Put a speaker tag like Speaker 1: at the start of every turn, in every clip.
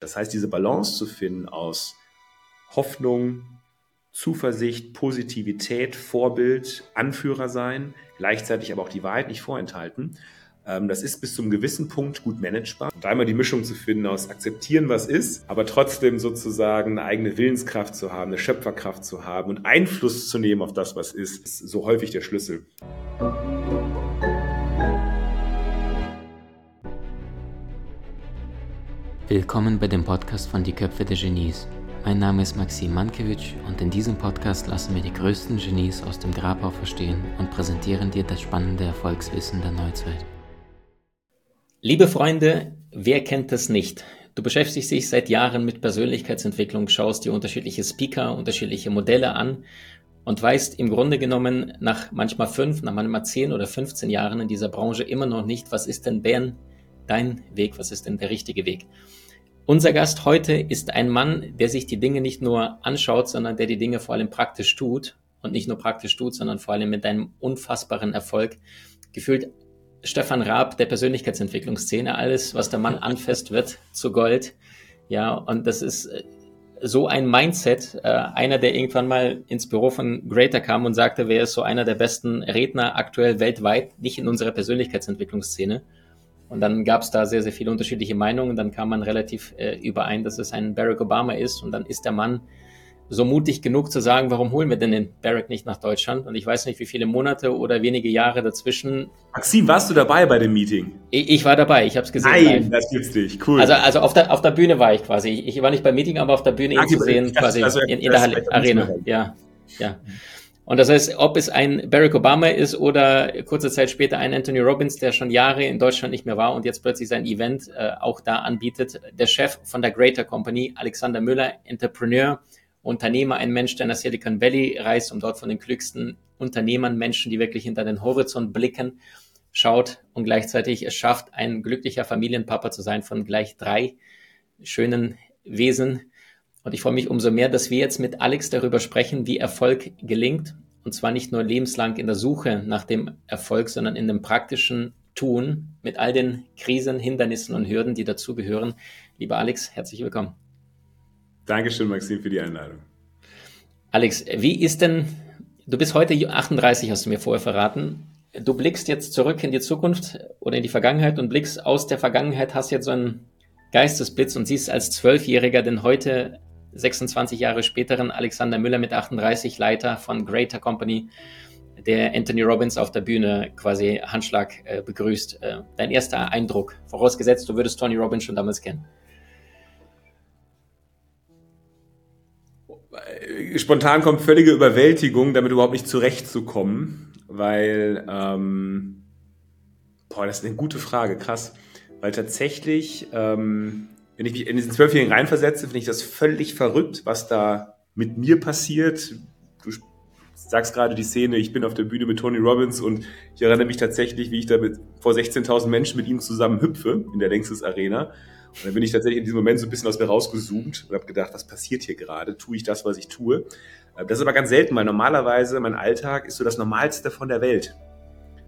Speaker 1: Das heißt, diese Balance zu finden aus Hoffnung, Zuversicht, Positivität, Vorbild, Anführer sein, gleichzeitig aber auch die Wahrheit nicht vorenthalten. Ähm, das ist bis zum gewissen Punkt gut managebar. Da immer die Mischung zu finden aus akzeptieren, was ist, aber trotzdem sozusagen eine eigene Willenskraft zu haben, eine Schöpferkraft zu haben und Einfluss zu nehmen auf das, was ist, ist so häufig der Schlüssel.
Speaker 2: Willkommen bei dem Podcast von Die Köpfe der Genies. Mein Name ist Maxim Mankewitsch und in diesem Podcast lassen wir die größten Genies aus dem Grabau verstehen und präsentieren dir das spannende Erfolgswissen der Neuzeit. Liebe Freunde, wer kennt das nicht? Du beschäftigst dich seit Jahren mit Persönlichkeitsentwicklung, schaust dir unterschiedliche Speaker, unterschiedliche Modelle an und weißt im Grunde genommen nach manchmal fünf, nach manchmal zehn oder 15 Jahren in dieser Branche immer noch nicht, was ist denn Ben dein Weg, was ist denn der richtige Weg? Unser Gast heute ist ein Mann, der sich die Dinge nicht nur anschaut, sondern der die Dinge vor allem praktisch tut und nicht nur praktisch tut, sondern vor allem mit einem unfassbaren Erfolg. Gefühlt Stefan Raab der Persönlichkeitsentwicklungsszene. Alles, was der Mann anfasst, wird zu Gold. Ja, und das ist äh, so ein Mindset. Äh, einer, der irgendwann mal ins Büro von Greater kam und sagte, wer ist so einer der besten Redner aktuell weltweit, nicht in unserer Persönlichkeitsentwicklungsszene. Und dann gab es da sehr, sehr viele unterschiedliche Meinungen. Dann kam man relativ äh, überein, dass es ein Barack Obama ist. Und dann ist der Mann so mutig genug zu sagen, warum holen wir denn den Barack nicht nach Deutschland? Und ich weiß nicht, wie viele Monate oder wenige Jahre dazwischen.
Speaker 1: Maxim, warst du dabei bei dem Meeting?
Speaker 2: Ich, ich war dabei, ich habe es gesehen.
Speaker 1: Nein, live. das gibt's nicht. Cool.
Speaker 2: Also, also auf, der, auf der Bühne war ich quasi. Ich, war nicht beim Meeting, aber auf der Bühne ihn zu sehen, quasi also, in, in der Arena. Ja, ja. Und das heißt, ob es ein Barack Obama ist oder kurze Zeit später ein Anthony Robbins, der schon Jahre in Deutschland nicht mehr war und jetzt plötzlich sein Event äh, auch da anbietet. Der Chef von der Greater Company, Alexander Müller, Entrepreneur, Unternehmer, ein Mensch, der nach Silicon Valley reist, um dort von den klügsten Unternehmern, Menschen, die wirklich hinter den Horizont blicken, schaut und gleichzeitig es schafft, ein glücklicher Familienpapa zu sein von gleich drei schönen Wesen, und ich freue mich umso mehr, dass wir jetzt mit Alex darüber sprechen, wie Erfolg gelingt. Und zwar nicht nur lebenslang in der Suche nach dem Erfolg, sondern in dem praktischen Tun mit all den Krisen, Hindernissen und Hürden, die dazugehören. Lieber Alex, herzlich willkommen.
Speaker 1: Dankeschön, Maxim, für die Einladung.
Speaker 2: Alex, wie ist denn, du bist heute 38, hast du mir vorher verraten. Du blickst jetzt zurück in die Zukunft oder in die Vergangenheit und blickst aus der Vergangenheit, hast jetzt so einen Geistesblitz und siehst als Zwölfjähriger denn heute 26 Jahre späteren Alexander Müller mit 38, Leiter von Greater Company, der Anthony Robbins auf der Bühne quasi Handschlag äh, begrüßt. Äh, dein erster Eindruck, vorausgesetzt, du würdest Tony Robbins schon damals kennen.
Speaker 1: Spontan kommt völlige Überwältigung, damit überhaupt nicht zurechtzukommen, weil, ähm, boah, das ist eine gute Frage, krass, weil tatsächlich ähm, wenn ich mich in diesen Zwölfjährigen reinversetze, finde ich das völlig verrückt, was da mit mir passiert. Du sagst gerade die Szene, ich bin auf der Bühne mit Tony Robbins und ich erinnere mich tatsächlich, wie ich da mit, vor 16.000 Menschen mit ihm zusammen hüpfe in der Längstes Arena. Und dann bin ich tatsächlich in diesem Moment so ein bisschen aus mir rausgezoomt und habe gedacht, was passiert hier gerade? Tue ich das, was ich tue? Äh, das ist aber ganz selten, weil normalerweise mein Alltag ist so das Normalste von der Welt.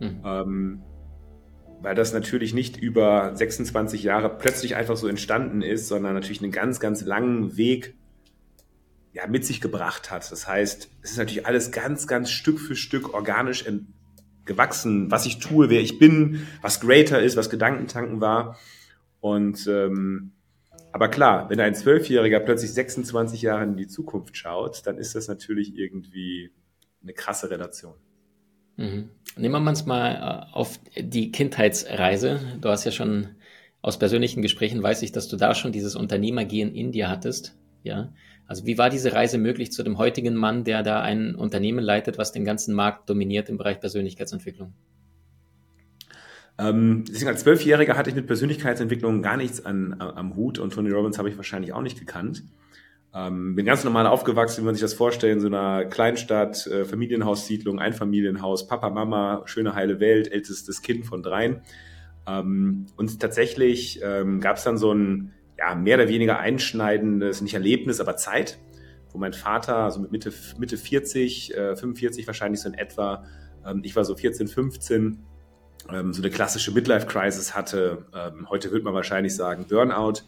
Speaker 1: Mhm. Ähm, weil das natürlich nicht über 26 Jahre plötzlich einfach so entstanden ist, sondern natürlich einen ganz, ganz langen Weg ja, mit sich gebracht hat. Das heißt, es ist natürlich alles ganz, ganz Stück für Stück organisch gewachsen, was ich tue, wer ich bin, was greater ist, was Gedankentanken war. Und ähm, aber klar, wenn ein Zwölfjähriger plötzlich 26 Jahre in die Zukunft schaut, dann ist das natürlich irgendwie eine krasse Relation.
Speaker 2: Mhm. Nehmen wir uns mal äh, auf die Kindheitsreise. Du hast ja schon aus persönlichen Gesprächen weiß ich, dass du da schon dieses Unternehmergehen in dir hattest. Ja. Also wie war diese Reise möglich zu dem heutigen Mann, der da ein Unternehmen leitet, was den ganzen Markt dominiert im Bereich Persönlichkeitsentwicklung?
Speaker 1: Ähm, als Zwölfjähriger hatte ich mit Persönlichkeitsentwicklung gar nichts an, am Hut und Tony Robbins habe ich wahrscheinlich auch nicht gekannt. Ähm, bin ganz normal aufgewachsen, wie man sich das vorstellt, in so einer Kleinstadt, äh, Familienhaussiedlung, Einfamilienhaus, Papa, Mama, schöne heile Welt, ältestes Kind von dreien. Ähm, und tatsächlich ähm, gab es dann so ein ja, mehr oder weniger einschneidendes, nicht Erlebnis, aber Zeit, wo mein Vater, also mit Mitte, Mitte 40, äh, 45 wahrscheinlich so in etwa, ähm, ich war so 14, 15, ähm, so eine klassische Midlife-Crisis hatte. Ähm, heute würde man wahrscheinlich sagen Burnout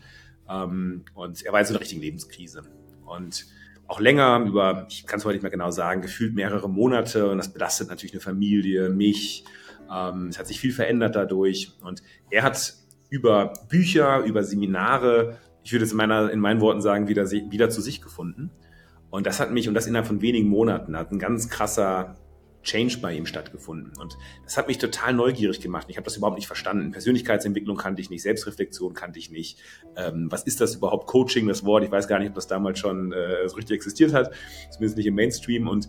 Speaker 1: Ähm, und er war in so einer richtigen Lebenskrise. Und auch länger, über, ich kann es heute nicht mehr genau sagen, gefühlt mehrere Monate. Und das belastet natürlich eine Familie, mich. Ähm, es hat sich viel verändert dadurch. Und er hat über Bücher, über Seminare, ich würde es in, meiner, in meinen Worten sagen, wieder, wieder zu sich gefunden. Und das hat mich, und das innerhalb von wenigen Monaten, hat ein ganz krasser Change bei ihm stattgefunden. Und das hat mich total neugierig gemacht. Ich habe das überhaupt nicht verstanden. Persönlichkeitsentwicklung kannte ich nicht, Selbstreflexion kannte ich nicht. Ähm, was ist das überhaupt? Coaching, das Wort, ich weiß gar nicht, ob das damals schon äh, so richtig existiert hat, zumindest nicht im Mainstream. Und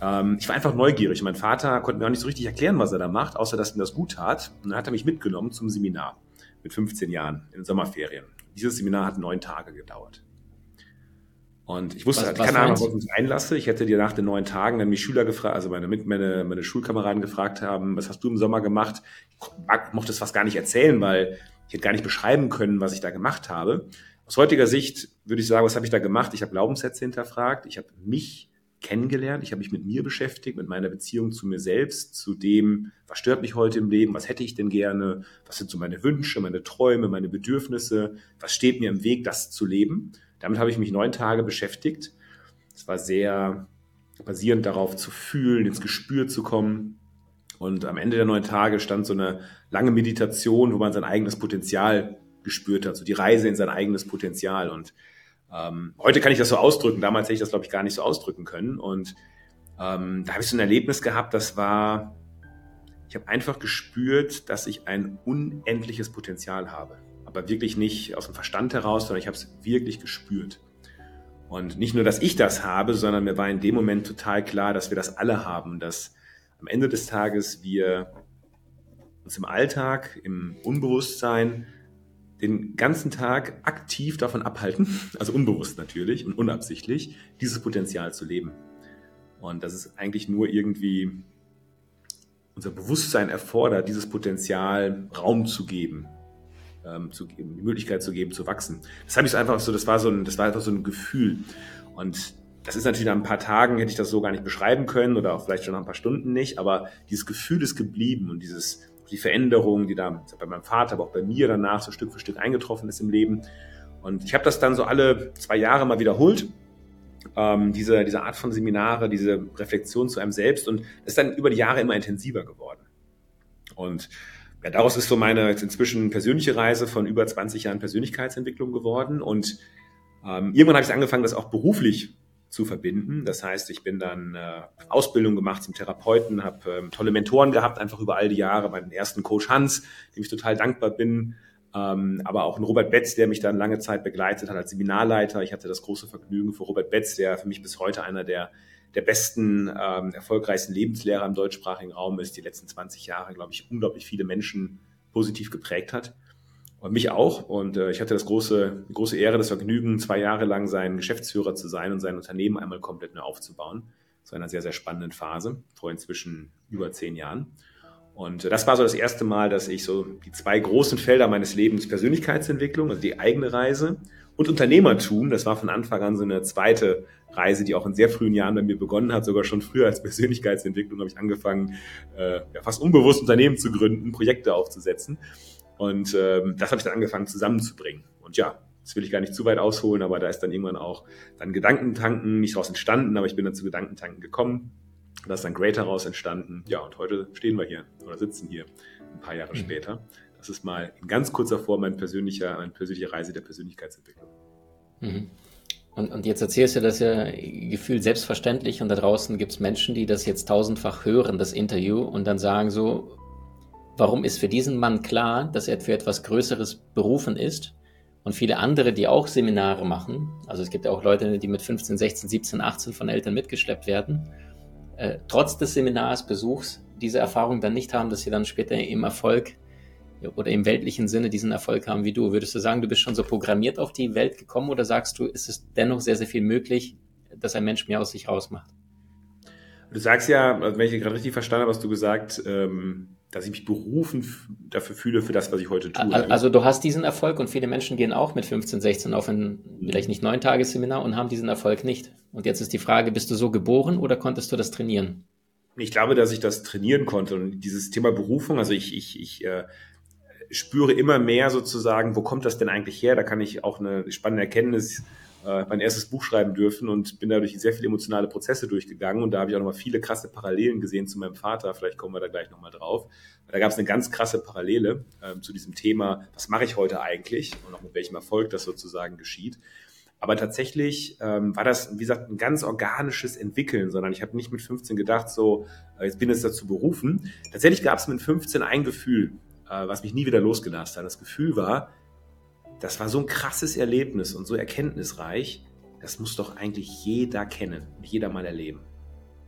Speaker 1: ähm, ich war einfach neugierig. Mein Vater konnte mir auch nicht so richtig erklären, was er da macht, außer dass ihm das gut tat. Und dann hat er mich mitgenommen zum Seminar mit 15 Jahren in den Sommerferien. Dieses Seminar hat neun Tage gedauert. Und ich wusste was, halt, keine Ahnung, was ich mich einlasse. Ich hätte dir nach den neun Tagen dann mich Schüler gefragt, also meine, meine, meine Schulkameraden gefragt haben, was hast du im Sommer gemacht? Ich mochte es fast gar nicht erzählen, weil ich hätte gar nicht beschreiben können, was ich da gemacht habe. Aus heutiger Sicht würde ich sagen, was habe ich da gemacht? Ich habe Glaubenssätze hinterfragt, ich habe mich kennengelernt, ich habe mich mit mir beschäftigt, mit meiner Beziehung zu mir selbst, zu dem, was stört mich heute im Leben, was hätte ich denn gerne, was sind so meine Wünsche, meine Träume, meine Bedürfnisse, was steht mir im Weg, das zu leben. Damit habe ich mich neun Tage beschäftigt. Es war sehr basierend darauf zu fühlen, ins Gespür zu kommen. Und am Ende der neun Tage stand so eine lange Meditation, wo man sein eigenes Potenzial gespürt hat, so die Reise in sein eigenes Potenzial. Und ähm, heute kann ich das so ausdrücken. Damals hätte ich das, glaube ich, gar nicht so ausdrücken können. Und ähm, da habe ich so ein Erlebnis gehabt, das war, ich habe einfach gespürt, dass ich ein unendliches Potenzial habe aber wirklich nicht aus dem Verstand heraus, sondern ich habe es wirklich gespürt. Und nicht nur, dass ich das habe, sondern mir war in dem Moment total klar, dass wir das alle haben, dass am Ende des Tages wir uns im Alltag, im Unbewusstsein den ganzen Tag aktiv davon abhalten, also unbewusst natürlich und unabsichtlich, dieses Potenzial zu leben. Und das ist eigentlich nur irgendwie unser Bewusstsein erfordert, dieses Potenzial Raum zu geben, ähm, zu die Möglichkeit zu geben, zu wachsen. Das habe ich einfach so, das war so ein, das war einfach so ein Gefühl. Und das ist natürlich nach ein paar Tagen hätte ich das so gar nicht beschreiben können oder auch vielleicht schon nach ein paar Stunden nicht, aber dieses Gefühl ist geblieben und dieses, die Veränderung, die da bei meinem Vater, aber auch bei mir danach so Stück für Stück eingetroffen ist im Leben. Und ich habe das dann so alle zwei Jahre mal wiederholt, ähm, diese, diese Art von Seminare, diese Reflexion zu einem selbst und ist dann über die Jahre immer intensiver geworden. Und ja, daraus ist so meine inzwischen persönliche Reise von über 20 Jahren Persönlichkeitsentwicklung geworden. Und ähm, irgendwann habe ich angefangen, das auch beruflich zu verbinden. Das heißt, ich bin dann äh, Ausbildung gemacht zum Therapeuten, habe ähm, tolle Mentoren gehabt, einfach über all die Jahre. Meinen ersten Coach Hans, dem ich total dankbar bin. Ähm, aber auch ein Robert Betz, der mich dann lange Zeit begleitet hat als Seminarleiter. Ich hatte das große Vergnügen für Robert Betz, der für mich bis heute einer der der besten, ähm, erfolgreichsten Lebenslehrer im deutschsprachigen Raum ist, die letzten 20 Jahre, glaube ich, unglaublich viele Menschen positiv geprägt hat. Und mich auch. Und äh, ich hatte das große, große Ehre, das Vergnügen, zwei Jahre lang sein Geschäftsführer zu sein und sein Unternehmen einmal komplett neu aufzubauen. Zu einer sehr, sehr spannenden Phase, vor inzwischen über zehn Jahren. Und äh, das war so das erste Mal, dass ich so die zwei großen Felder meines Lebens, Persönlichkeitsentwicklung, also die eigene Reise und Unternehmertum, das war von Anfang an so eine zweite Reise, die auch in sehr frühen Jahren bei mir begonnen hat, sogar schon früher als Persönlichkeitsentwicklung habe ich angefangen, äh, ja, fast unbewusst Unternehmen zu gründen, Projekte aufzusetzen. Und ähm, das habe ich dann angefangen zusammenzubringen. Und ja, das will ich gar nicht zu weit ausholen, aber da ist dann irgendwann auch dann Gedankentanken nicht daraus entstanden, aber ich bin dann zu Gedankentanken gekommen. Da ist dann Greater raus entstanden. Ja, und heute stehen wir hier oder sitzen hier ein paar Jahre mhm. später. Das ist mal in ganz kurzer Form mein persönlicher, meine persönliche Reise der Persönlichkeitsentwicklung.
Speaker 2: Mhm. Und, und jetzt erzählst du das ja gefühlt selbstverständlich und da draußen gibt es Menschen, die das jetzt tausendfach hören, das Interview, und dann sagen so, warum ist für diesen Mann klar, dass er für etwas Größeres berufen ist? Und viele andere, die auch Seminare machen, also es gibt ja auch Leute, die mit 15, 16, 17, 18 von Eltern mitgeschleppt werden, äh, trotz des Seminarsbesuchs diese Erfahrung dann nicht haben, dass sie dann später im Erfolg oder im weltlichen Sinne diesen Erfolg haben wie du. Würdest du sagen, du bist schon so programmiert auf die Welt gekommen oder sagst du, ist es dennoch sehr, sehr viel möglich, dass ein Mensch mehr aus sich rausmacht?
Speaker 1: Du sagst ja, also wenn ich gerade richtig verstanden habe, hast du gesagt, ähm, dass ich mich berufen dafür fühle, für das, was ich heute tue.
Speaker 2: Also du hast diesen Erfolg und viele Menschen gehen auch mit 15, 16 auf ein vielleicht nicht neun Tagesseminar und haben diesen Erfolg nicht. Und jetzt ist die Frage, bist du so geboren oder konntest du das trainieren?
Speaker 1: Ich glaube, dass ich das trainieren konnte und dieses Thema Berufung, also ich, ich, ich äh, spüre immer mehr sozusagen, wo kommt das denn eigentlich her? Da kann ich auch eine spannende Erkenntnis äh, mein erstes Buch schreiben dürfen und bin dadurch sehr viele emotionale Prozesse durchgegangen und da habe ich auch nochmal viele krasse Parallelen gesehen zu meinem Vater. Vielleicht kommen wir da gleich nochmal drauf. Da gab es eine ganz krasse Parallele äh, zu diesem Thema, was mache ich heute eigentlich und auch mit welchem Erfolg das sozusagen geschieht. Aber tatsächlich ähm, war das, wie gesagt, ein ganz organisches Entwickeln, sondern ich habe nicht mit 15 gedacht, so, äh, jetzt bin ich dazu berufen. Tatsächlich gab es mit 15 ein Gefühl, was mich nie wieder losgelassen hat. Das Gefühl war, das war so ein krasses Erlebnis und so erkenntnisreich, das muss doch eigentlich jeder kennen und jeder mal erleben.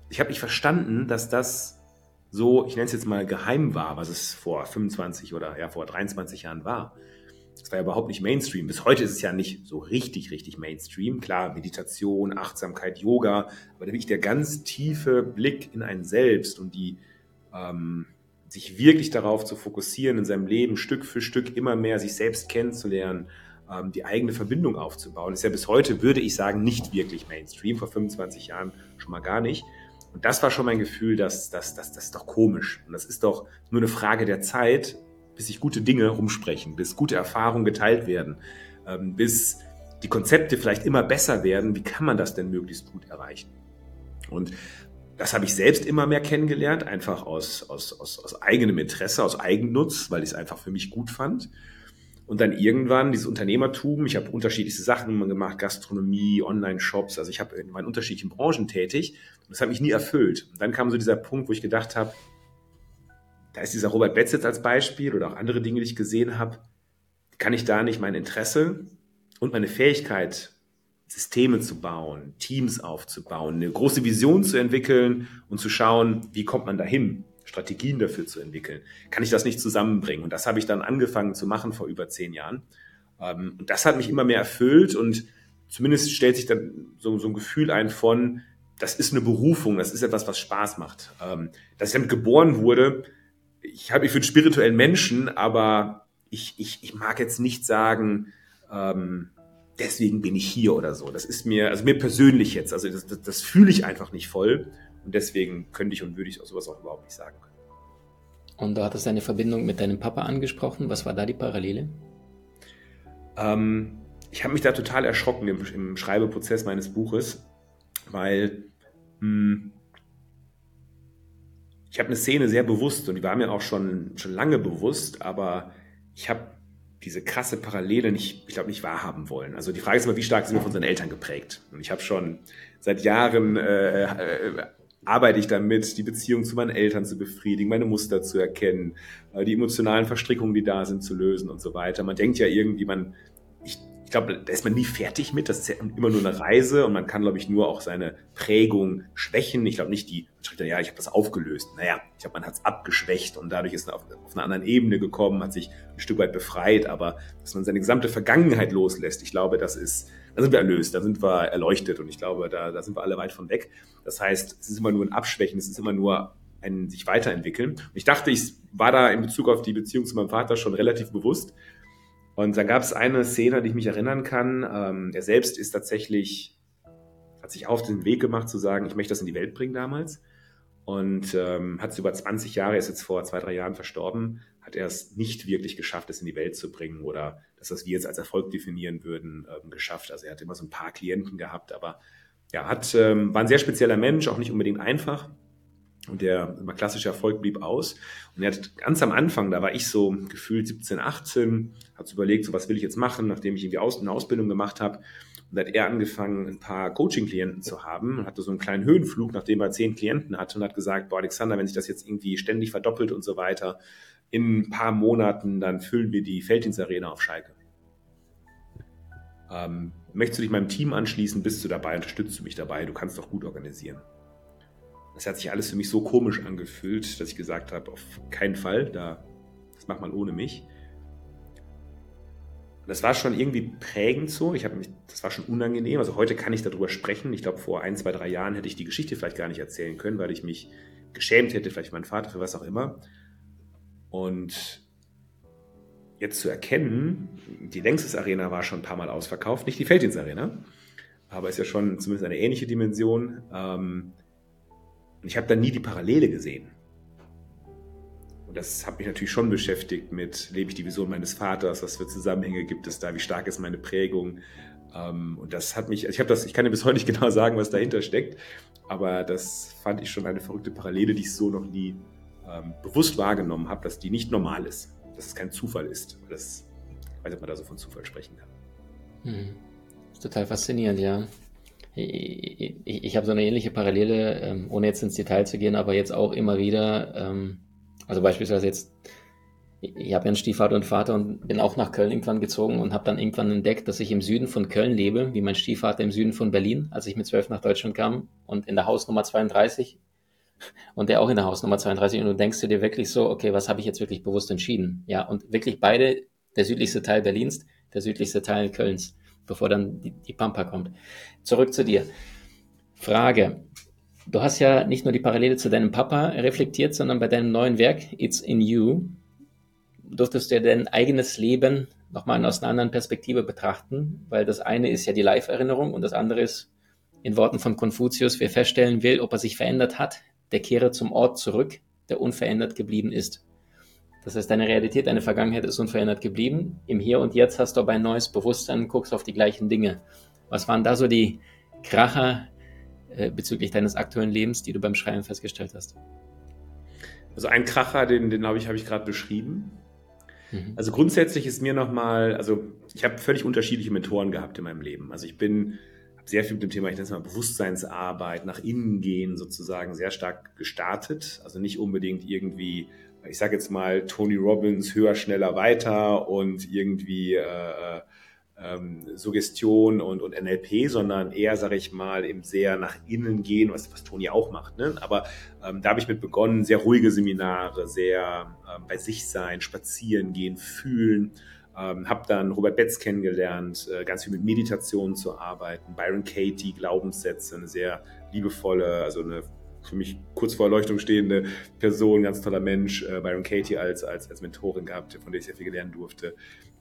Speaker 1: Ich habe nicht verstanden, dass das so, ich nenne es jetzt mal geheim war, was es vor 25 oder ja vor 23 Jahren war. Das war ja überhaupt nicht Mainstream. Bis heute ist es ja nicht so richtig, richtig Mainstream. Klar, Meditation, Achtsamkeit, Yoga, aber wirklich der ganz tiefe Blick in ein Selbst und die, ähm, sich wirklich darauf zu fokussieren, in seinem Leben Stück für Stück immer mehr sich selbst kennenzulernen, ähm, die eigene Verbindung aufzubauen, ist ja bis heute, würde ich sagen, nicht wirklich Mainstream. Vor 25 Jahren schon mal gar nicht. Und das war schon mein Gefühl, dass das, das, das ist doch komisch. Und das ist doch nur eine Frage der Zeit, bis sich gute Dinge rumsprechen, bis gute Erfahrungen geteilt werden, ähm, bis die Konzepte vielleicht immer besser werden. Wie kann man das denn möglichst gut erreichen? Und das habe ich selbst immer mehr kennengelernt, einfach aus, aus, aus, aus eigenem Interesse, aus Eigennutz, weil ich es einfach für mich gut fand. Und dann irgendwann dieses Unternehmertum, ich habe unterschiedlichste Sachen gemacht, Gastronomie, Online-Shops, also ich habe in meinen unterschiedlichen Branchen tätig. Und das hat mich nie erfüllt. Und dann kam so dieser Punkt, wo ich gedacht habe, da ist dieser Robert Betz jetzt als Beispiel oder auch andere Dinge, die ich gesehen habe, kann ich da nicht mein Interesse und meine Fähigkeit Systeme zu bauen, Teams aufzubauen, eine große Vision zu entwickeln und zu schauen, wie kommt man dahin, Strategien dafür zu entwickeln. Kann ich das nicht zusammenbringen? Und das habe ich dann angefangen zu machen vor über zehn Jahren. Ähm, und das hat mich immer mehr erfüllt und zumindest stellt sich dann so, so ein Gefühl ein von, das ist eine Berufung, das ist etwas, was Spaß macht. Ähm, dass ich damit geboren wurde, ich habe mich für einen spirituellen Menschen, aber ich, ich, ich mag jetzt nicht sagen, ähm, deswegen bin ich hier oder so. Das ist mir, also mir persönlich jetzt, also das, das, das fühle ich einfach nicht voll und deswegen könnte ich und würde ich sowas auch überhaupt nicht sagen können.
Speaker 2: Und du hattest deine Verbindung mit deinem Papa angesprochen. Was war da die Parallele?
Speaker 1: Ähm, ich habe mich da total erschrocken im, im, Schreibeprozess meines Buches, weil mh, hm, ich habe eine Szene sehr bewusst und die war mir auch schon, schon lange bewusst, aber ich habe diese krasse Parallele nicht, ich glaube, nicht wahrhaben wollen. Also die Frage ist immer, wie stark sind wir von unseren Eltern geprägt? Und ich habe schon seit Jahren äh, äh, arbeite ich damit, die Beziehung zu meinen Eltern zu befriedigen, meine Muster zu erkennen, äh, die emotionalen Verstrickungen, die da sind, zu lösen und so weiter. Man denkt ja irgendwie, man glaube, da ist man nie fertig mit. Das ist ja immer nur eine Reise und man kann, glaube ich, nur auch seine Prägung schwächen. Ich glaube nicht die, man schreibt dann, ja, ich habe das aufgelöst. Naja, ich glaube, man hat es abgeschwächt und dadurch ist man auf, auf einer anderen Ebene gekommen, hat sich ein Stück weit befreit, aber dass man seine gesamte Vergangenheit loslässt, ich glaube, das ist, da sind wir erlöst, da sind wir erleuchtet und ich glaube, da, da sind wir alle weit von weg. Das heißt, es ist immer nur ein Abschwächen, es ist immer nur ein sich weiterentwickeln. Und ich dachte, ich war da in Bezug auf die Beziehung zu meinem Vater schon relativ bewusst und dann gab es eine Szene, die ich mich erinnern kann. Ähm, er selbst ist tatsächlich, hat sich auf den Weg gemacht zu sagen, ich möchte das in die Welt bringen damals. Und ähm, hat es über 20 Jahre, ist jetzt vor zwei, drei Jahren verstorben, hat er es nicht wirklich geschafft, es in die Welt zu bringen oder das, was wir jetzt als Erfolg definieren würden, ähm, geschafft. Also er hat immer so ein paar Klienten gehabt, aber ja, hat, ähm, war ein sehr spezieller Mensch, auch nicht unbedingt einfach. Und der immer klassische Erfolg blieb aus. Und er hat ganz am Anfang, da war ich so gefühlt 17, 18, hat so überlegt, so was will ich jetzt machen, nachdem ich irgendwie aus, eine Ausbildung gemacht habe. Und hat er angefangen, ein paar Coaching-Klienten zu haben und hatte so einen kleinen Höhenflug, nachdem er zehn Klienten hatte und hat gesagt, boah, Alexander, wenn sich das jetzt irgendwie ständig verdoppelt und so weiter, in ein paar Monaten, dann füllen wir die Felddienstarena auf Schalke. Ähm, möchtest du dich meinem Team anschließen? Bist du dabei? Unterstützt du mich dabei? Du kannst doch gut organisieren. Das hat sich alles für mich so komisch angefühlt, dass ich gesagt habe, auf keinen Fall, da, das macht man ohne mich. Das war schon irgendwie prägend so. Ich habe mich, das war schon unangenehm. Also heute kann ich darüber sprechen. Ich glaube, vor ein, zwei, drei Jahren hätte ich die Geschichte vielleicht gar nicht erzählen können, weil ich mich geschämt hätte, vielleicht meinen Vater für was auch immer. Und jetzt zu erkennen, die Längstes Arena war schon ein paar Mal ausverkauft, nicht die Felddienst Arena, aber ist ja schon zumindest eine ähnliche Dimension. Ähm, und ich habe da nie die Parallele gesehen. Das hat mich natürlich schon beschäftigt mit, lebe ich die Vision meines Vaters, was für Zusammenhänge gibt es da, wie stark ist meine Prägung. Ähm, und das hat mich, ich das, ich kann dir bis heute nicht genau sagen, was dahinter steckt, aber das fand ich schon eine verrückte Parallele, die ich so noch nie ähm, bewusst wahrgenommen habe, dass die nicht normal ist, dass es kein Zufall ist. Das, ich weiß nicht, ob man da so von Zufall sprechen kann.
Speaker 2: Hm. Total faszinierend, ja. Ich, ich, ich habe so eine ähnliche Parallele, ähm, ohne jetzt ins Detail zu gehen, aber jetzt auch immer wieder, also beispielsweise jetzt, ich habe ja einen Stiefvater und Vater und bin auch nach Köln irgendwann gezogen und habe dann irgendwann entdeckt, dass ich im Süden von Köln lebe, wie mein Stiefvater im Süden von Berlin, als ich mit zwölf nach Deutschland kam und in der Hausnummer 32 und der auch in der Hausnummer 32 und du denkst dir wirklich so, okay, was habe ich jetzt wirklich bewusst entschieden? Ja, und wirklich beide, der südlichste Teil Berlins, der südlichste Teil Kölns bevor dann die, die Pampa kommt. Zurück zu dir. Frage. Du hast ja nicht nur die Parallele zu deinem Papa reflektiert, sondern bei deinem neuen Werk, It's in You, durftest du ja dein eigenes Leben nochmal aus einer anderen Perspektive betrachten, weil das eine ist ja die Live-Erinnerung und das andere ist in Worten von Konfuzius, wer feststellen will, ob er sich verändert hat, der kehre zum Ort zurück, der unverändert geblieben ist. Das heißt, deine Realität, deine Vergangenheit ist unverändert geblieben. Im Hier und Jetzt hast du aber ein neues Bewusstsein, guckst auf die gleichen Dinge. Was waren da so die Kracher äh, bezüglich deines aktuellen Lebens, die du beim Schreiben festgestellt hast?
Speaker 1: Also ein Kracher, den, den habe ich, hab ich gerade beschrieben. Mhm. Also grundsätzlich ist mir nochmal, also ich habe völlig unterschiedliche Mentoren gehabt in meinem Leben. Also ich bin sehr viel mit dem Thema, ich nenne es mal Bewusstseinsarbeit, nach innen gehen sozusagen sehr stark gestartet. Also nicht unbedingt irgendwie ich sage jetzt mal, Tony Robbins höher, schneller, weiter und irgendwie äh, ähm, Suggestion und, und NLP, sondern eher, sage ich mal, eben sehr nach innen gehen, was, was Tony auch macht. Ne? Aber ähm, da habe ich mit begonnen, sehr ruhige Seminare, sehr ähm, bei sich sein, spazieren gehen, fühlen. Ähm, habe dann Robert Betz kennengelernt, äh, ganz viel mit Meditation zu arbeiten, Byron Katie, Glaubenssätze, eine sehr liebevolle, also eine für mich kurz vor Erleuchtung stehende Person, ganz toller Mensch, äh, Byron Katie als, als, als Mentorin gehabt, von der ich sehr viel gelernt durfte.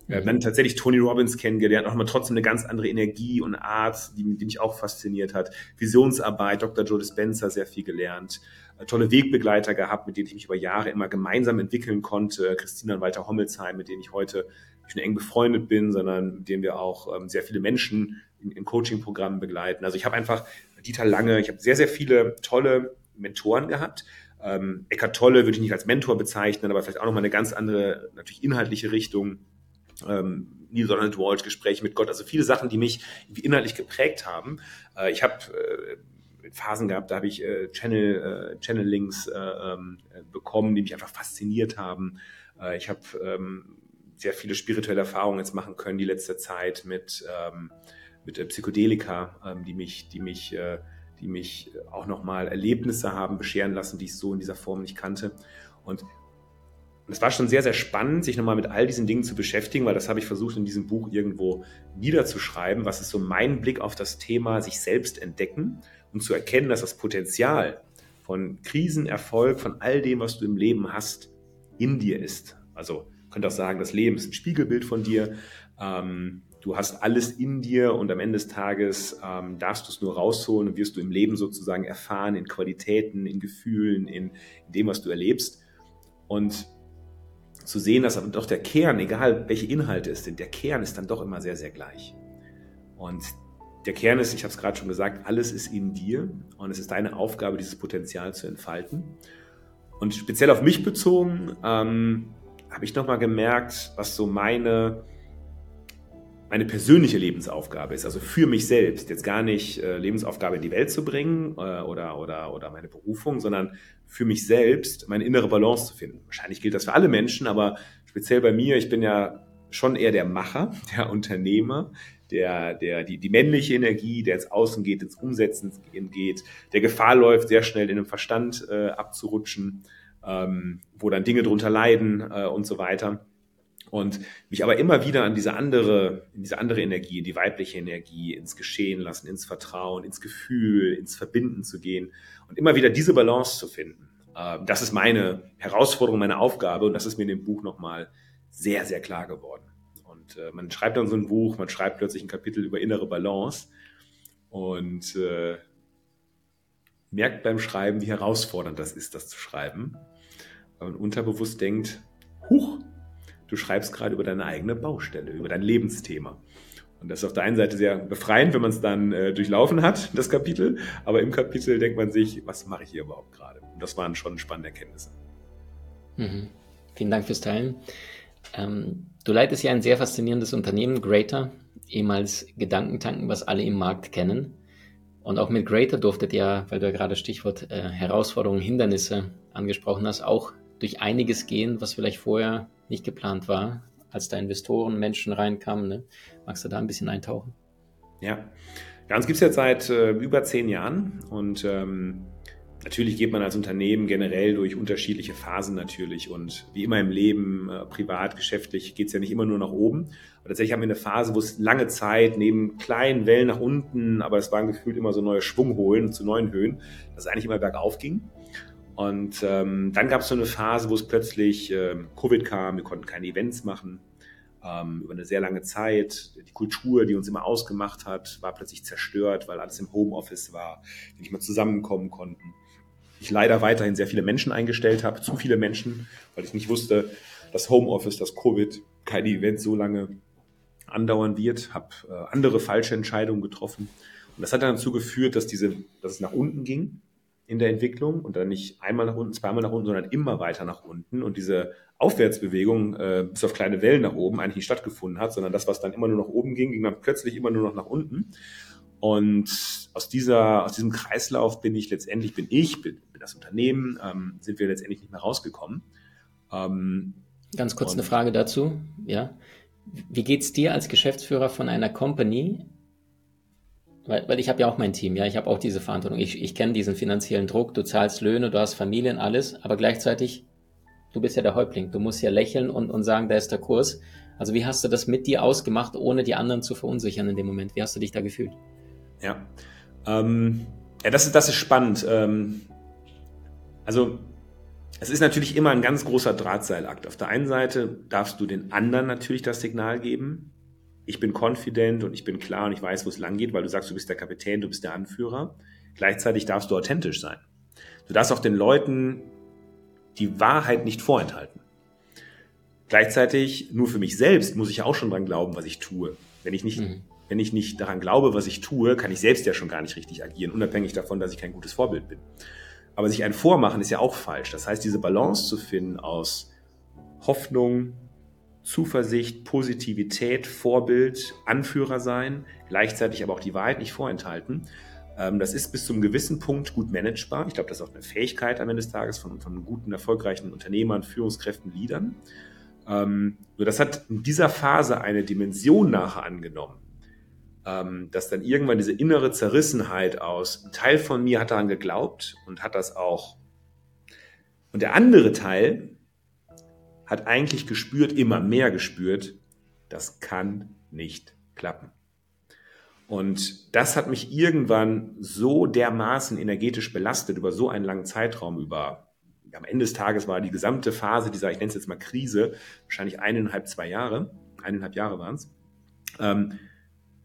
Speaker 1: Mhm. dann tatsächlich Tony Robbins kennengelernt, auch mal trotzdem eine ganz andere Energie und Art, die, die mich auch fasziniert hat. Visionsarbeit, Dr. Joe Dispenza, sehr viel gelernt. Äh, tolle Wegbegleiter gehabt, mit denen ich mich über Jahre immer gemeinsam entwickeln konnte. Christina und Walter Hommelsheim, mit denen ich heute nicht nur eng befreundet bin, sondern mit denen wir auch ähm, sehr viele Menschen in, in Coaching-Programmen begleiten. Also ich habe einfach Dieter Lange, ich habe sehr, sehr viele tolle Mentoren gehabt. Ähm, Eckart Tolle würde ich nicht als Mentor bezeichnen, aber vielleicht auch nochmal eine ganz andere, natürlich inhaltliche Richtung. Ähm, Neil Donald Walsh, Gespräche mit Gott, also viele Sachen, die mich inhaltlich geprägt haben. Äh, ich habe äh, Phasen gehabt, da habe ich äh, Channel, äh, Channel-Links äh, ähm, bekommen, die mich einfach fasziniert haben. Äh, ich habe ähm, sehr viele spirituelle Erfahrungen jetzt machen können die letzte Zeit mit ähm, mit äh, Psychedelika, ähm, die mich, die mich, äh, die mich auch nochmal Erlebnisse haben bescheren lassen, die ich so in dieser Form nicht kannte. Und es war schon sehr, sehr spannend, sich nochmal mit all diesen Dingen zu beschäftigen, weil das habe ich versucht in diesem Buch irgendwo niederzuschreiben. Was ist so mein Blick auf das Thema sich selbst entdecken und zu erkennen, dass das Potenzial von Krisen, Erfolg, von all dem, was du im Leben hast, in dir ist. Also könnte auch sagen, das Leben ist ein Spiegelbild von dir. Ähm, du hast alles in dir und am Ende des Tages ähm, darfst du es nur rausholen und wirst du im Leben sozusagen erfahren in Qualitäten, in Gefühlen, in, in dem, was du erlebst. Und zu sehen, dass aber doch der Kern, egal welche Inhalte es sind, der Kern ist dann doch immer sehr, sehr gleich. Und der Kern ist, ich habe es gerade schon gesagt, alles ist in dir und es ist deine Aufgabe, dieses Potenzial zu entfalten. Und speziell auf mich bezogen ähm, habe ich nochmal gemerkt, was so meine meine persönliche Lebensaufgabe ist, also für mich selbst, jetzt gar nicht äh, Lebensaufgabe in die Welt zu bringen äh, oder, oder, oder meine Berufung, sondern für mich selbst meine innere Balance zu finden. Wahrscheinlich gilt das für alle Menschen, aber speziell bei mir, ich bin ja schon eher der Macher, der Unternehmer, der, der, die, die männliche Energie, der ins Außen geht, ins Umsetzen geht, der Gefahr läuft, sehr schnell in den Verstand äh, abzurutschen, ähm, wo dann Dinge drunter leiden äh, und so weiter und mich aber immer wieder an diese andere, diese andere Energie, die weibliche Energie, ins Geschehen lassen, ins Vertrauen, ins Gefühl, ins Verbinden zu gehen und immer wieder diese Balance zu finden. Ähm, das ist meine Herausforderung, meine Aufgabe und das ist mir in dem Buch nochmal sehr, sehr klar geworden. Und äh, man schreibt dann so ein Buch, man schreibt plötzlich ein Kapitel über innere Balance und äh, merkt beim Schreiben, wie herausfordernd das ist, das zu schreiben weil man unterbewusst denkt, huch, du schreibst gerade über deine eigene Baustelle, über dein Lebensthema. Und das ist auf der einen Seite sehr befreiend, wenn man es dann äh, durchlaufen hat, das Kapitel. Aber im Kapitel denkt man sich, was mache ich hier überhaupt gerade? Und das waren schon spannende Erkenntnisse.
Speaker 2: Mhm. Vielen Dank fürs Teilen. Ähm, du leitest ja ein sehr faszinierendes Unternehmen, Greater, ehemals Gedankentanken, was alle im Markt kennen. Und auch mit Greater durftet ihr, weil du ja gerade Stichwort äh, Herausforderungen, Hindernisse angesprochen hast, auch durch einiges gehen, was vielleicht vorher nicht geplant war als da Investoren, Menschen reinkamen. Ne? Magst du da ein bisschen eintauchen?
Speaker 1: Ja, ja uns gibt es jetzt seit äh, über zehn Jahren und ähm, natürlich geht man als Unternehmen generell durch unterschiedliche Phasen natürlich und wie immer im Leben, äh, privat, geschäftlich, geht es ja nicht immer nur nach oben. Aber tatsächlich haben wir eine Phase, wo es lange Zeit neben kleinen Wellen nach unten, aber es waren gefühlt immer so neue Schwungholen zu neuen Höhen, dass es eigentlich immer bergauf ging. Und ähm, dann gab es so eine Phase, wo es plötzlich äh, Covid kam, wir konnten keine Events machen ähm, über eine sehr lange Zeit. Die Kultur, die uns immer ausgemacht hat, war plötzlich zerstört, weil alles im Homeoffice war, wir nicht mehr zusammenkommen konnten. Ich leider weiterhin sehr viele Menschen eingestellt habe, zu viele Menschen, weil ich nicht wusste, dass Homeoffice, dass Covid keine Events so lange andauern wird, habe äh, andere falsche Entscheidungen getroffen. Und das hat dann dazu geführt, dass, diese, dass es nach unten ging in der Entwicklung und dann nicht einmal nach unten, zweimal nach unten, sondern immer weiter nach unten und diese Aufwärtsbewegung äh, bis auf kleine Wellen nach oben eigentlich nicht stattgefunden hat, sondern das, was dann immer nur nach oben ging, ging dann plötzlich immer nur noch nach unten. Und aus dieser, aus diesem Kreislauf bin ich letztendlich, bin ich, bin, bin das Unternehmen, ähm, sind wir letztendlich nicht mehr rausgekommen.
Speaker 2: Ähm, Ganz kurz eine Frage dazu, ja. Wie geht's dir als Geschäftsführer von einer Company, weil, weil ich habe ja auch mein Team, ja, ich habe auch diese Verantwortung. Ich, ich kenne diesen finanziellen Druck, du zahlst Löhne, du hast Familien, alles, aber gleichzeitig, du bist ja der Häuptling, du musst ja lächeln und, und sagen, da ist der Kurs. Also wie hast du das mit dir ausgemacht, ohne die anderen zu verunsichern in dem Moment? Wie hast du dich da gefühlt?
Speaker 1: Ja, ähm, ja das, ist, das ist spannend. Ähm, also es ist natürlich immer ein ganz großer Drahtseilakt. Auf der einen Seite darfst du den anderen natürlich das Signal geben, ich bin confident und ich bin klar und ich weiß, wo es lang geht, weil du sagst, du bist der Kapitän, du bist der Anführer. Gleichzeitig darfst du authentisch sein. Du darfst auch den Leuten die Wahrheit nicht vorenthalten. Gleichzeitig, nur für mich selbst muss ich auch schon dran glauben, was ich tue. Wenn ich nicht, mhm. wenn ich nicht daran glaube, was ich tue, kann ich selbst ja schon gar nicht richtig agieren, unabhängig davon, dass ich kein gutes Vorbild bin. Aber sich ein Vormachen ist ja auch falsch. Das heißt, diese Balance zu finden aus Hoffnung, Zuversicht, Positivität, Vorbild, Anführer sein, gleichzeitig aber auch die Wahrheit nicht vorenthalten. Ähm, das ist bis zu einem gewissen Punkt gut managebar. Ich glaube, das ist auch eine Fähigkeit am Ende des Tages von, von guten, erfolgreichen Unternehmern, Führungskräften, Leadern. Ähm, nur das hat in dieser Phase eine Dimension nachher angenommen, ähm, dass dann irgendwann diese innere Zerrissenheit aus, ein Teil von mir hat daran geglaubt und hat das auch. Und der andere Teil hat eigentlich gespürt, immer mehr gespürt, das kann nicht klappen. Und das hat mich irgendwann so dermaßen energetisch belastet über so einen langen Zeitraum, über am Ende des Tages war die gesamte Phase dieser, ich nenne es jetzt mal Krise, wahrscheinlich eineinhalb, zwei Jahre, eineinhalb Jahre waren es. Ähm,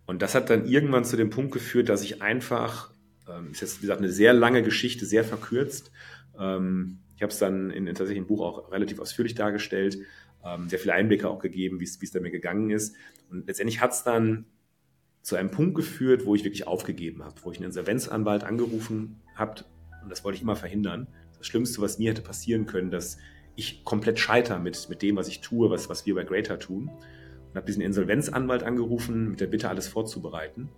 Speaker 1: und das hat dann irgendwann zu dem Punkt geführt, dass ich einfach, ähm, ist jetzt wie gesagt eine sehr lange Geschichte, sehr verkürzt, ähm, ich habe es dann in, in tatsächlich im Buch auch relativ ausführlich dargestellt, ähm, sehr viele Einblicke auch gegeben, wie es da mir gegangen ist. Und letztendlich hat es dann zu einem Punkt geführt, wo ich wirklich aufgegeben habe, wo ich einen Insolvenzanwalt angerufen habe und das wollte ich immer verhindern. Das Schlimmste, was mir hätte passieren können, dass ich komplett scheiter mit, mit dem, was ich tue, was, was wir bei Greater tun. Und habe diesen Insolvenzanwalt angerufen, mit der Bitte, alles vorzubereiten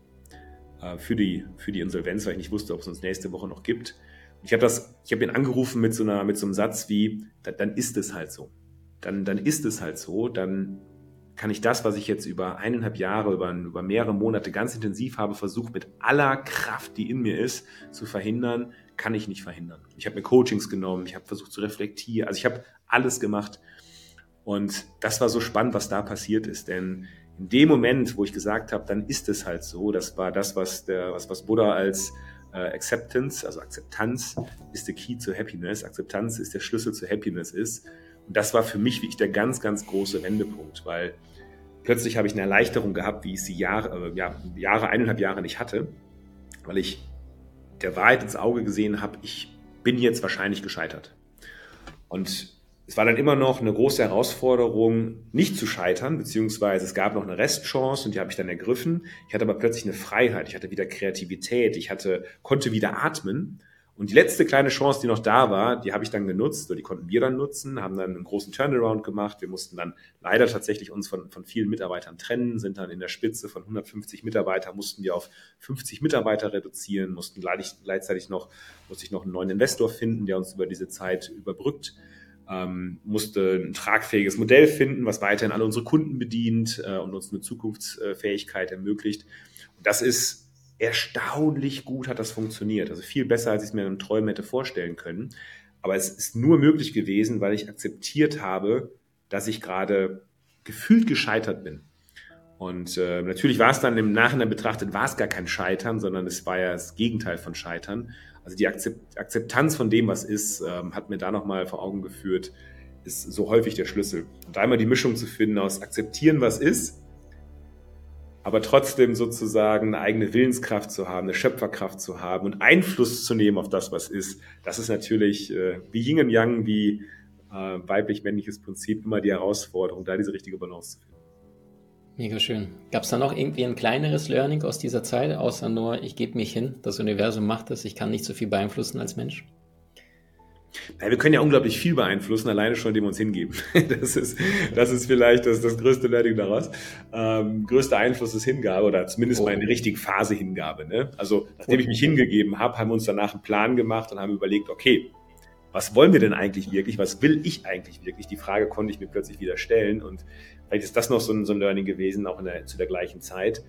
Speaker 1: äh, für, die, für die Insolvenz, weil ich nicht wusste, ob es uns nächste Woche noch gibt. Ich habe das, ich habe ihn angerufen mit so einer, mit so einem Satz wie, dann ist es halt so. Dann, dann ist es halt so. Dann kann ich das, was ich jetzt über eineinhalb Jahre, über, über mehrere Monate ganz intensiv habe, versucht mit aller Kraft, die in mir ist, zu verhindern, kann ich nicht verhindern. Ich habe mir Coachings genommen, ich habe versucht zu reflektieren, also ich habe alles gemacht. Und das war so spannend, was da passiert ist, denn in dem Moment, wo ich gesagt habe, dann ist es halt so, das war das, was der, was, was Buddha als äh, Acceptance, also Akzeptanz ist der Key zu Happiness. Akzeptanz ist der Schlüssel zu Happiness ist. Und das war für mich wirklich der ganz, ganz große Wendepunkt, weil plötzlich habe ich eine Erleichterung gehabt, wie ich sie Jahre, äh, ja, Jahre, eineinhalb Jahre nicht hatte, weil ich der Wahrheit ins Auge gesehen habe, ich bin jetzt wahrscheinlich gescheitert. Und es war dann immer noch eine große Herausforderung, nicht zu scheitern, beziehungsweise es gab noch eine Restchance und die habe ich dann ergriffen. Ich hatte aber plötzlich eine Freiheit, ich hatte wieder Kreativität, ich hatte, konnte wieder atmen. Und die letzte kleine Chance, die noch da war, die habe ich dann genutzt, oder die konnten wir dann nutzen, haben dann einen großen Turnaround gemacht. Wir mussten dann leider tatsächlich uns von, von vielen Mitarbeitern trennen, sind dann in der Spitze von 150 Mitarbeitern, mussten wir auf 50 Mitarbeiter reduzieren, mussten gleichzeitig noch, musste ich noch einen neuen Investor finden, der uns über diese Zeit überbrückt. Ähm, musste ein tragfähiges Modell finden, was weiterhin alle unsere Kunden bedient äh, und uns eine Zukunftsfähigkeit ermöglicht. Und das ist erstaunlich gut hat das funktioniert. Also viel besser, als ich es mir in einem Träumen hätte vorstellen können. Aber es ist nur möglich gewesen, weil ich akzeptiert habe, dass ich gerade gefühlt gescheitert bin. Und äh, natürlich war es dann im Nachhinein betrachtet, war es gar kein Scheitern, sondern es war ja das Gegenteil von Scheitern. Also die Akzeptanz von dem, was ist, ähm, hat mir da nochmal vor Augen geführt, ist so häufig der Schlüssel. Und da immer die Mischung zu finden aus akzeptieren, was ist, aber trotzdem sozusagen eine eigene Willenskraft zu haben, eine Schöpferkraft zu haben und Einfluss zu nehmen auf das, was ist, das ist natürlich äh, wie Yin und Yang, wie äh, weiblich-männliches Prinzip immer die Herausforderung, da diese richtige Balance zu finden.
Speaker 2: Mega schön. Gab es da noch irgendwie ein kleineres Learning aus dieser Zeit, außer nur, ich gebe mich hin, das Universum macht es, ich kann nicht so viel beeinflussen als Mensch?
Speaker 1: Wir können ja unglaublich viel beeinflussen, alleine schon, indem wir uns hingeben. Das ist, das ist vielleicht das, das größte Learning daraus. Ähm, größter Einfluss ist Hingabe oder zumindest oh. mal in der richtigen Phase Hingabe. Ne? Also, nachdem ich mich hingegeben habe, haben wir uns danach einen Plan gemacht und haben überlegt, okay, was wollen wir denn eigentlich wirklich? Was will ich eigentlich wirklich? Die Frage konnte ich mir plötzlich wieder stellen und vielleicht ist das noch so ein, so ein Learning gewesen, auch der, zu der gleichen Zeit.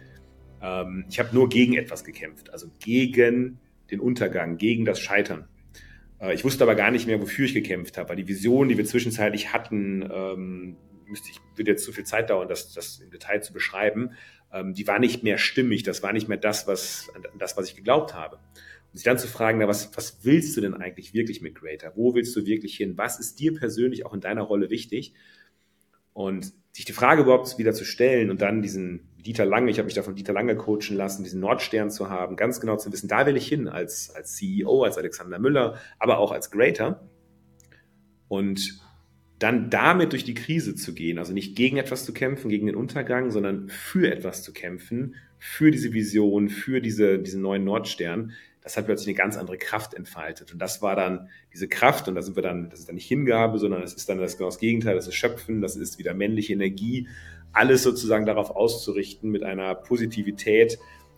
Speaker 1: Ähm, ich habe nur gegen etwas gekämpft, also gegen den Untergang, gegen das Scheitern. Äh, ich wusste aber gar nicht mehr, wofür ich gekämpft habe, weil die Vision, die wir zwischenzeitlich hatten, ähm, müsste ich, würde jetzt zu viel Zeit dauern, das, das im Detail zu beschreiben, ähm, die war nicht mehr stimmig, das war nicht mehr das, was, das, was ich geglaubt habe. Und sich dann zu fragen, na, was, was willst du denn eigentlich wirklich mit Greater? Wo willst du wirklich hin? Was ist dir persönlich auch in deiner Rolle wichtig? Und sich die Frage überhaupt wieder zu stellen und dann diesen Dieter Lange, ich habe mich da von Dieter Lange coachen lassen, diesen Nordstern zu haben, ganz genau zu wissen, da will ich hin als, als CEO, als Alexander Müller, aber auch als Greater. Und dann damit durch die Krise zu gehen, also nicht gegen etwas zu kämpfen, gegen den Untergang, sondern für etwas zu kämpfen, für diese Vision, für diese, diesen neuen Nordstern, das hat plötzlich eine ganz andere Kraft entfaltet. Und das war dann diese Kraft, und da sind wir dann, das ist dann nicht Hingabe, sondern es ist dann das, genau das Gegenteil, das ist Schöpfen, das ist wieder männliche Energie, alles sozusagen darauf auszurichten mit einer Positivität.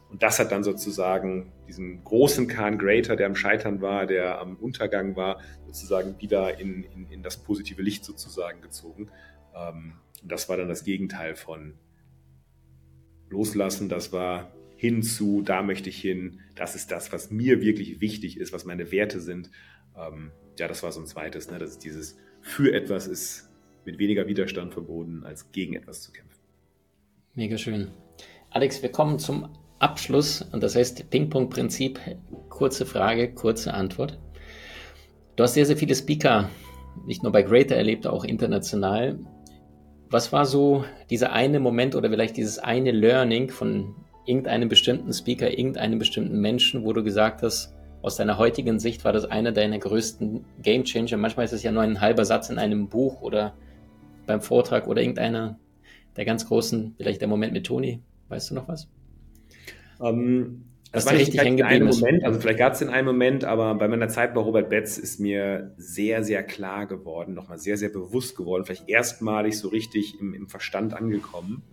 Speaker 1: Und das hat dann sozusagen diesen großen Kahn Greater, der am Scheitern war, der am Untergang war, sozusagen wieder in, in, in das positive Licht sozusagen gezogen. Ähm, und das war dann das Gegenteil von Loslassen, das war hinzu, da möchte ich hin, das ist das, was mir wirklich wichtig ist, was meine Werte sind. Ähm, ja, das war so ein zweites, ne? das ist dieses für etwas ist mit weniger Widerstand verboten, als gegen etwas zu kämpfen.
Speaker 2: Mega schön. Alex, wir kommen zum Abschluss und das heißt Ping-Pong-Prinzip, kurze Frage, kurze Antwort. Du hast sehr, sehr viele Speaker, nicht nur bei Greater erlebt, auch international. Was war so dieser eine Moment oder vielleicht dieses eine Learning von irgendeinem bestimmten Speaker, irgendeinem bestimmten Menschen, wo du gesagt hast, aus deiner heutigen Sicht war das einer deiner größten Game Changer. Manchmal ist es ja nur ein halber Satz in einem Buch oder beim Vortrag oder irgendeiner der ganz großen, vielleicht der Moment mit Toni. Weißt du noch was?
Speaker 1: Um, das war richtig hängen geblieben Moment, also vielleicht gab es in einem Moment, aber bei meiner Zeit bei Robert Betz ist mir sehr, sehr klar geworden, nochmal sehr, sehr bewusst geworden, vielleicht erstmalig so richtig im, im Verstand angekommen,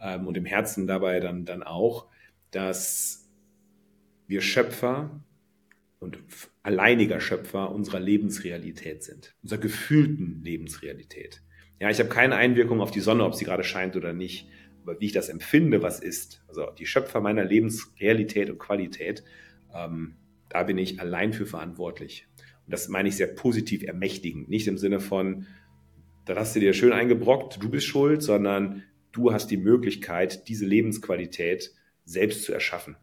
Speaker 1: ähm, und im Herzen dabei dann, dann auch, dass wir Schöpfer und alleiniger Schöpfer unserer Lebensrealität sind, unserer gefühlten Lebensrealität. Ja, ich habe keine Einwirkung auf die Sonne, ob sie gerade scheint oder nicht, aber wie ich das empfinde, was ist, also die Schöpfer meiner Lebensrealität und Qualität, ähm, da bin ich allein für verantwortlich. Und das meine ich sehr positiv ermächtigend, nicht im Sinne von, da hast du dir schön eingebrockt, du bist schuld, sondern du hast die Möglichkeit, diese Lebensqualität selbst zu erschaffen.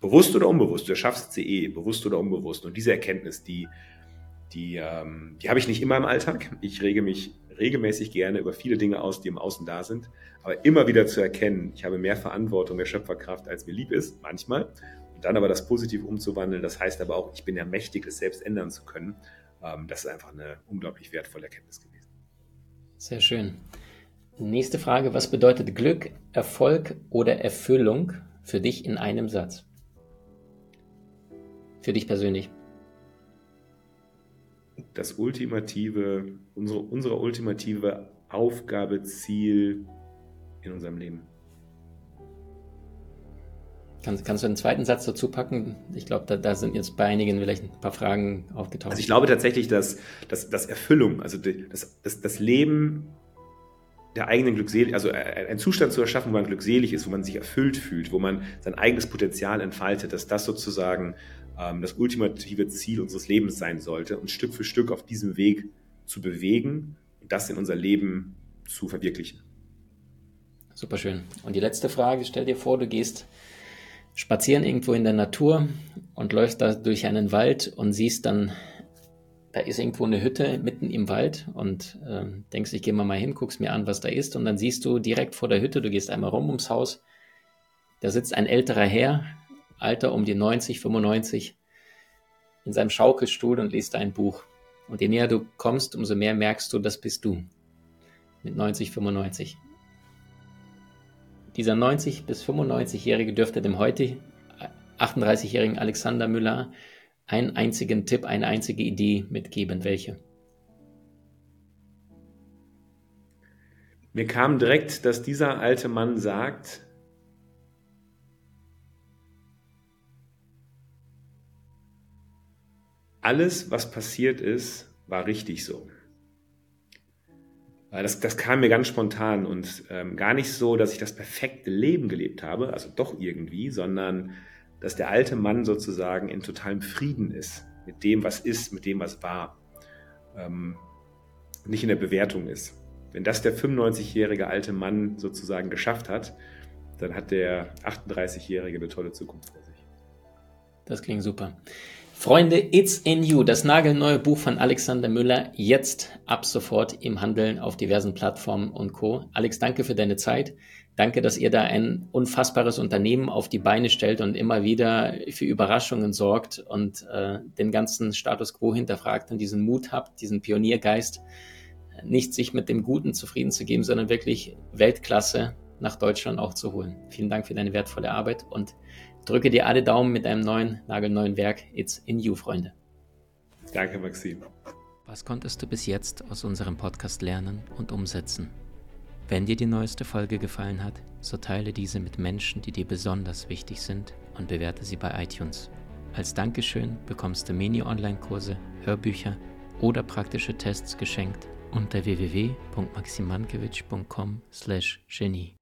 Speaker 1: Bewusst oder unbewusst, du erschaffst sie eh, bewusst oder unbewusst. Und diese Erkenntnis, die, die, ähm, die habe ich nicht immer im Alltag. Ich rege mich regelmäßig gerne über viele Dinge aus, die im Außen da sind. Aber immer wieder zu erkennen, ich habe mehr Verantwortung, mehr Schöpferkraft, als mir lieb ist, manchmal. Und dann aber das positiv umzuwandeln, das heißt aber auch, ich bin ja mächtig, es selbst ändern zu können. Ähm, das ist einfach eine unglaublich wertvolle Erkenntnis gewesen.
Speaker 2: Sehr schön. Nächste Frage, was bedeutet Glück, Erfolg oder Erfüllung für dich in einem Satz? Für dich persönlich.
Speaker 1: Das ultimative, unsere, unsere ultimative Aufgabe, Ziel in unserem Leben.
Speaker 2: Kannst, kannst du einen zweiten Satz dazu packen? Ich glaube, da, da, sind jetzt bei einigen vielleicht ein paar Fragen aufgetaucht.
Speaker 1: Also ich glaube tatsächlich, dass, dass, dass Erfüllung, also das, das, das Leben der eigenen Glückselig, also einen Zustand zu erschaffen, wo man glückselig ist, wo man sich erfüllt fühlt, wo man sein eigenes Potenzial entfaltet, dass das sozusagen ähm, das ultimative Ziel unseres Lebens sein sollte und Stück für Stück auf diesem Weg zu bewegen und das in unser Leben zu verwirklichen.
Speaker 2: Super schön. Und die letzte Frage, stell dir vor, du gehst spazieren irgendwo in der Natur und läufst da durch einen Wald und siehst dann, da ist irgendwo eine Hütte mitten im Wald und äh, denkst, ich gehe mal mal hin, guckst mir an, was da ist und dann siehst du direkt vor der Hütte, du gehst einmal rum ums Haus, da sitzt ein älterer Herr, Alter um die 90, 95, in seinem Schaukelstuhl und liest ein Buch. Und je näher du kommst, umso mehr merkst du, das bist du. Mit 90, 95. Dieser 90 bis 95-Jährige dürfte dem heute 38-jährigen Alexander Müller einen einzigen Tipp, eine einzige Idee mitgeben. Welche?
Speaker 1: Mir kam direkt, dass dieser alte Mann sagt, alles, was passiert ist, war richtig so. Das, das kam mir ganz spontan und ähm, gar nicht so, dass ich das perfekte Leben gelebt habe, also doch irgendwie, sondern dass der alte Mann sozusagen in totalem Frieden ist mit dem, was ist, mit dem, was war. Ähm, nicht in der Bewertung ist. Wenn das der 95-jährige alte Mann sozusagen geschafft hat, dann hat der 38-jährige eine tolle Zukunft vor sich.
Speaker 2: Das klingt super. Freunde, It's in You, das nagelneue Buch von Alexander Müller, jetzt ab sofort im Handeln auf diversen Plattformen und Co. Alex, danke für deine Zeit. Danke, dass ihr da ein unfassbares Unternehmen auf die Beine stellt und immer wieder für Überraschungen sorgt und äh, den ganzen Status quo hinterfragt und diesen Mut habt, diesen Pioniergeist, nicht sich mit dem Guten zufrieden zu geben, sondern wirklich Weltklasse nach Deutschland auch zu holen. Vielen Dank für deine wertvolle Arbeit und drücke dir alle Daumen mit deinem neuen, nagelneuen Werk It's in You, Freunde.
Speaker 1: Danke, Maxim.
Speaker 2: Was konntest du bis jetzt aus unserem Podcast lernen und umsetzen? Wenn dir die neueste Folge gefallen hat, so teile diese mit Menschen, die dir besonders wichtig sind und bewerte sie bei iTunes. Als Dankeschön bekommst du Mini-Online-Kurse, Hörbücher oder praktische Tests geschenkt unter www.maximankiewicz.com/genie.